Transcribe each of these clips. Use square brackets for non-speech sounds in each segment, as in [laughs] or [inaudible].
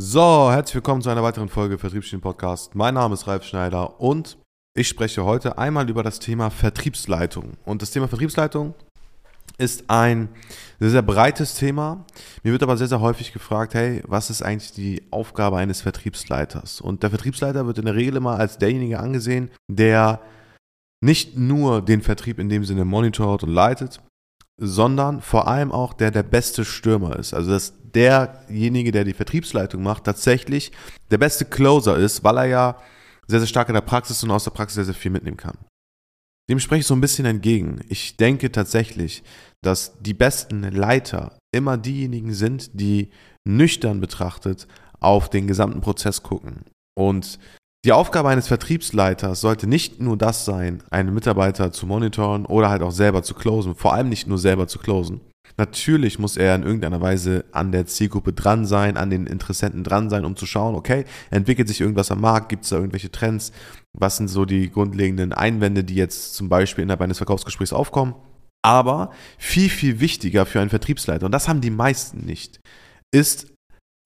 So, herzlich willkommen zu einer weiteren Folge Vertriebsschienen Podcast. Mein Name ist Ralf Schneider und ich spreche heute einmal über das Thema Vertriebsleitung. Und das Thema Vertriebsleitung ist ein sehr, sehr breites Thema. Mir wird aber sehr, sehr häufig gefragt, hey, was ist eigentlich die Aufgabe eines Vertriebsleiters? Und der Vertriebsleiter wird in der Regel immer als derjenige angesehen, der nicht nur den Vertrieb in dem Sinne monitort und leitet, sondern vor allem auch der der beste Stürmer ist. Also dass derjenige, der die Vertriebsleitung macht, tatsächlich der beste Closer ist, weil er ja sehr, sehr stark in der Praxis und aus der Praxis sehr, sehr viel mitnehmen kann. Dem spreche ich so ein bisschen entgegen. Ich denke tatsächlich, dass die besten Leiter immer diejenigen sind, die nüchtern betrachtet auf den gesamten Prozess gucken. Und die Aufgabe eines Vertriebsleiters sollte nicht nur das sein, einen Mitarbeiter zu monitoren oder halt auch selber zu closen, vor allem nicht nur selber zu closen, Natürlich muss er in irgendeiner Weise an der Zielgruppe dran sein, an den Interessenten dran sein, um zu schauen, okay, entwickelt sich irgendwas am Markt, gibt es da irgendwelche Trends, was sind so die grundlegenden Einwände, die jetzt zum Beispiel innerhalb eines Verkaufsgesprächs aufkommen. Aber viel, viel wichtiger für einen Vertriebsleiter, und das haben die meisten nicht, ist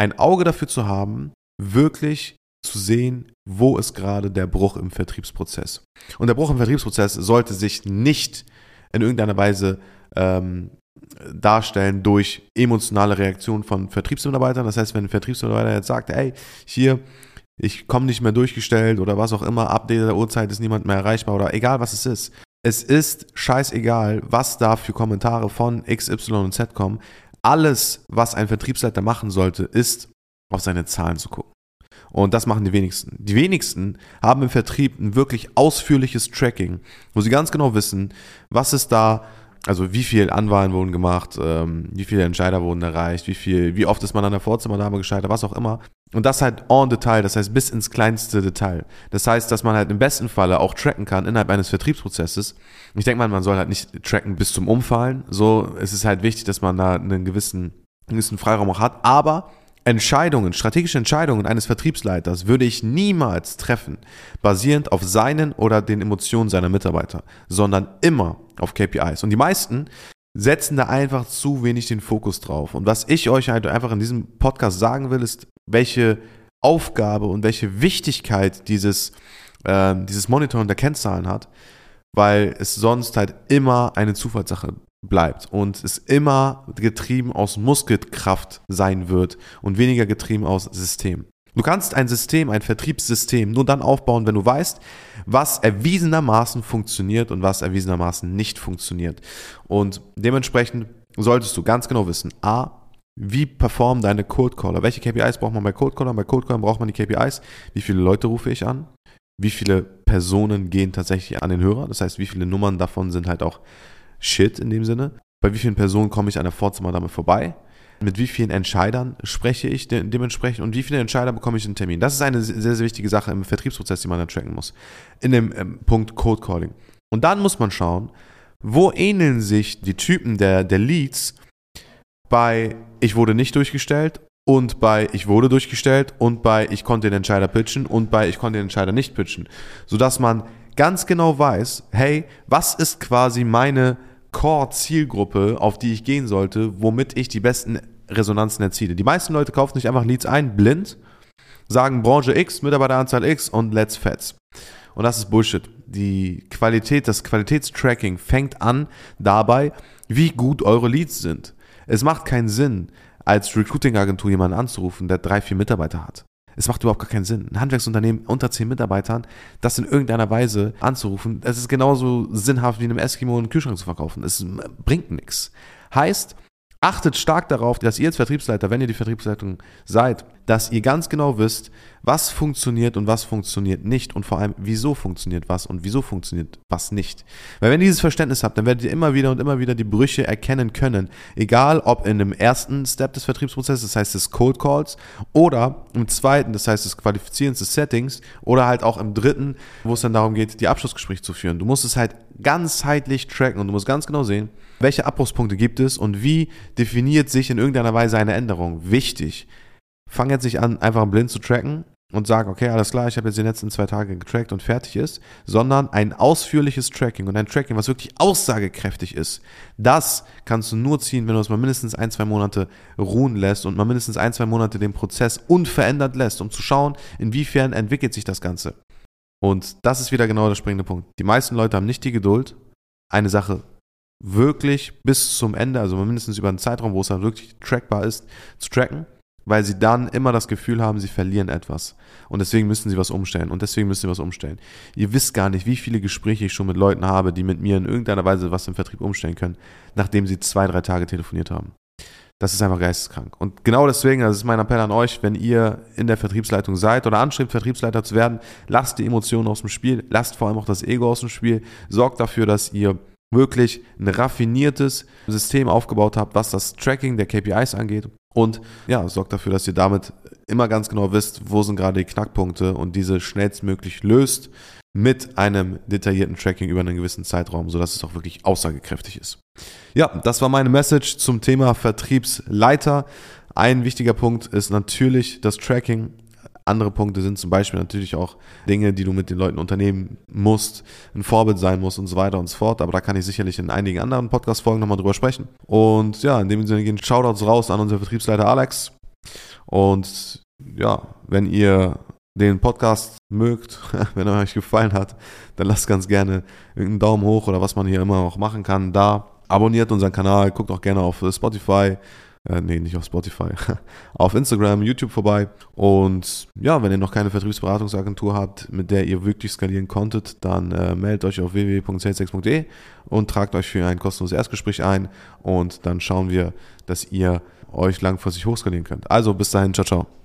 ein Auge dafür zu haben, wirklich zu sehen, wo ist gerade der Bruch im Vertriebsprozess. Und der Bruch im Vertriebsprozess sollte sich nicht in irgendeiner Weise ähm, darstellen durch emotionale Reaktionen von Vertriebsmitarbeitern. Das heißt, wenn ein Vertriebsmitarbeiter jetzt sagt, ey, hier, ich komme nicht mehr durchgestellt oder was auch immer, ab dieser Uhrzeit ist niemand mehr erreichbar oder egal was es ist. Es ist scheißegal, was da für Kommentare von X, Y und Z kommen. Alles, was ein Vertriebsleiter machen sollte, ist auf seine Zahlen zu gucken. Und das machen die wenigsten. Die wenigsten haben im Vertrieb ein wirklich ausführliches Tracking, wo sie ganz genau wissen, was ist da also wie viel Anwahlen wurden gemacht, ähm, wie viele Entscheider wurden erreicht, wie viel, wie oft ist man an der Vorzimmerdame gescheitert, was auch immer. Und das halt en Detail, das heißt bis ins kleinste Detail. Das heißt, dass man halt im besten Falle auch tracken kann innerhalb eines Vertriebsprozesses. Ich denke mal, man soll halt nicht tracken bis zum Umfallen. So, es ist halt wichtig, dass man da einen gewissen, einen gewissen Freiraum auch hat. Aber Entscheidungen, strategische Entscheidungen eines Vertriebsleiters würde ich niemals treffen, basierend auf seinen oder den Emotionen seiner Mitarbeiter, sondern immer auf KPIs. Und die meisten setzen da einfach zu wenig den Fokus drauf. Und was ich euch halt einfach in diesem Podcast sagen will, ist, welche Aufgabe und welche Wichtigkeit dieses, äh, dieses Monitoring der Kennzahlen hat, weil es sonst halt immer eine Zufallssache bleibt und es immer getrieben aus Muskelkraft sein wird und weniger getrieben aus System. Du kannst ein System, ein Vertriebssystem nur dann aufbauen, wenn du weißt, was erwiesenermaßen funktioniert und was erwiesenermaßen nicht funktioniert. Und dementsprechend solltest du ganz genau wissen, a, wie performen deine Cold Caller? Welche KPIs braucht man bei Cold Callern? Bei Cold Callern braucht man die KPIs. Wie viele Leute rufe ich an? Wie viele Personen gehen tatsächlich an den Hörer? Das heißt, wie viele Nummern davon sind halt auch Shit in dem Sinne. Bei wie vielen Personen komme ich an der Vorzimmerdame vorbei? Mit wie vielen Entscheidern spreche ich de dementsprechend und wie viele Entscheider bekomme ich einen Termin? Das ist eine sehr, sehr wichtige Sache im Vertriebsprozess, die man dann tracken muss. In dem ähm, Punkt Code Calling. Und dann muss man schauen, wo ähneln sich die Typen der, der Leads bei ich wurde nicht durchgestellt und bei ich wurde durchgestellt und bei ich konnte den Entscheider pitchen und bei ich konnte den Entscheider nicht pitchen. Sodass man ganz genau weiß, hey, was ist quasi meine Core-Zielgruppe, auf die ich gehen sollte, womit ich die besten Resonanzen erziele. Die meisten Leute kaufen nicht einfach Leads ein, blind, sagen Branche X, Mitarbeiteranzahl X und let's fets. Und das ist Bullshit. Die Qualität, das Qualitätstracking fängt an dabei, wie gut eure Leads sind. Es macht keinen Sinn, als Recruiting-Agentur jemanden anzurufen, der drei, vier Mitarbeiter hat. Es macht überhaupt gar keinen Sinn. Ein Handwerksunternehmen unter zehn Mitarbeitern, das in irgendeiner Weise anzurufen, das ist genauso sinnhaft wie einem Eskimo einen Kühlschrank zu verkaufen. Es bringt nichts. Heißt, achtet stark darauf, dass ihr als Vertriebsleiter, wenn ihr die Vertriebsleitung seid, dass ihr ganz genau wisst, was funktioniert und was funktioniert nicht und vor allem, wieso funktioniert was und wieso funktioniert was nicht. Weil wenn ihr dieses Verständnis habt, dann werdet ihr immer wieder und immer wieder die Brüche erkennen können. Egal ob in dem ersten Step des Vertriebsprozesses, das heißt des Cold Calls, oder im zweiten, das heißt des Qualifizierens des Settings, oder halt auch im dritten, wo es dann darum geht, die Abschlussgespräche zu führen. Du musst es halt ganzheitlich tracken und du musst ganz genau sehen, welche Abbruchspunkte gibt es und wie definiert sich in irgendeiner Weise eine Änderung. Wichtig. Fang jetzt nicht an, einfach blind zu tracken, und sage, okay, alles klar, ich habe jetzt die letzten zwei Tage getrackt und fertig ist, sondern ein ausführliches Tracking und ein Tracking, was wirklich aussagekräftig ist. Das kannst du nur ziehen, wenn du es mal mindestens ein, zwei Monate ruhen lässt und mal mindestens ein, zwei Monate den Prozess unverändert lässt, um zu schauen, inwiefern entwickelt sich das Ganze. Und das ist wieder genau der springende Punkt. Die meisten Leute haben nicht die Geduld, eine Sache wirklich bis zum Ende, also mindestens über einen Zeitraum, wo es dann wirklich trackbar ist, zu tracken weil sie dann immer das Gefühl haben, sie verlieren etwas. Und deswegen müssen sie was umstellen. Und deswegen müssen sie was umstellen. Ihr wisst gar nicht, wie viele Gespräche ich schon mit Leuten habe, die mit mir in irgendeiner Weise was im Vertrieb umstellen können, nachdem sie zwei, drei Tage telefoniert haben. Das ist einfach geisteskrank. Und genau deswegen, das ist mein Appell an euch, wenn ihr in der Vertriebsleitung seid oder anstrebt, Vertriebsleiter zu werden, lasst die Emotionen aus dem Spiel, lasst vor allem auch das Ego aus dem Spiel, sorgt dafür, dass ihr wirklich ein raffiniertes System aufgebaut habt, was das Tracking der KPIs angeht und ja, sorgt dafür, dass ihr damit immer ganz genau wisst, wo sind gerade die Knackpunkte und diese schnellstmöglich löst mit einem detaillierten Tracking über einen gewissen Zeitraum, sodass es auch wirklich aussagekräftig ist. Ja, das war meine Message zum Thema Vertriebsleiter. Ein wichtiger Punkt ist natürlich das Tracking. Andere Punkte sind zum Beispiel natürlich auch Dinge, die du mit den Leuten unternehmen musst, ein Vorbild sein musst und so weiter und so fort. Aber da kann ich sicherlich in einigen anderen Podcast-Folgen nochmal drüber sprechen. Und ja, in dem Sinne gehen Shoutouts raus an unseren Vertriebsleiter Alex. Und ja, wenn ihr den Podcast mögt, [laughs] wenn er euch gefallen hat, dann lasst ganz gerne einen Daumen hoch oder was man hier immer noch machen kann da. Abonniert unseren Kanal, guckt auch gerne auf Spotify äh, nee, nicht auf Spotify, [laughs] auf Instagram, YouTube vorbei. Und ja, wenn ihr noch keine Vertriebsberatungsagentur habt, mit der ihr wirklich skalieren konntet, dann äh, meldet euch auf www.salesex.de und tragt euch für ein kostenloses Erstgespräch ein und dann schauen wir, dass ihr euch langfristig hochskalieren könnt. Also bis dahin, ciao, ciao.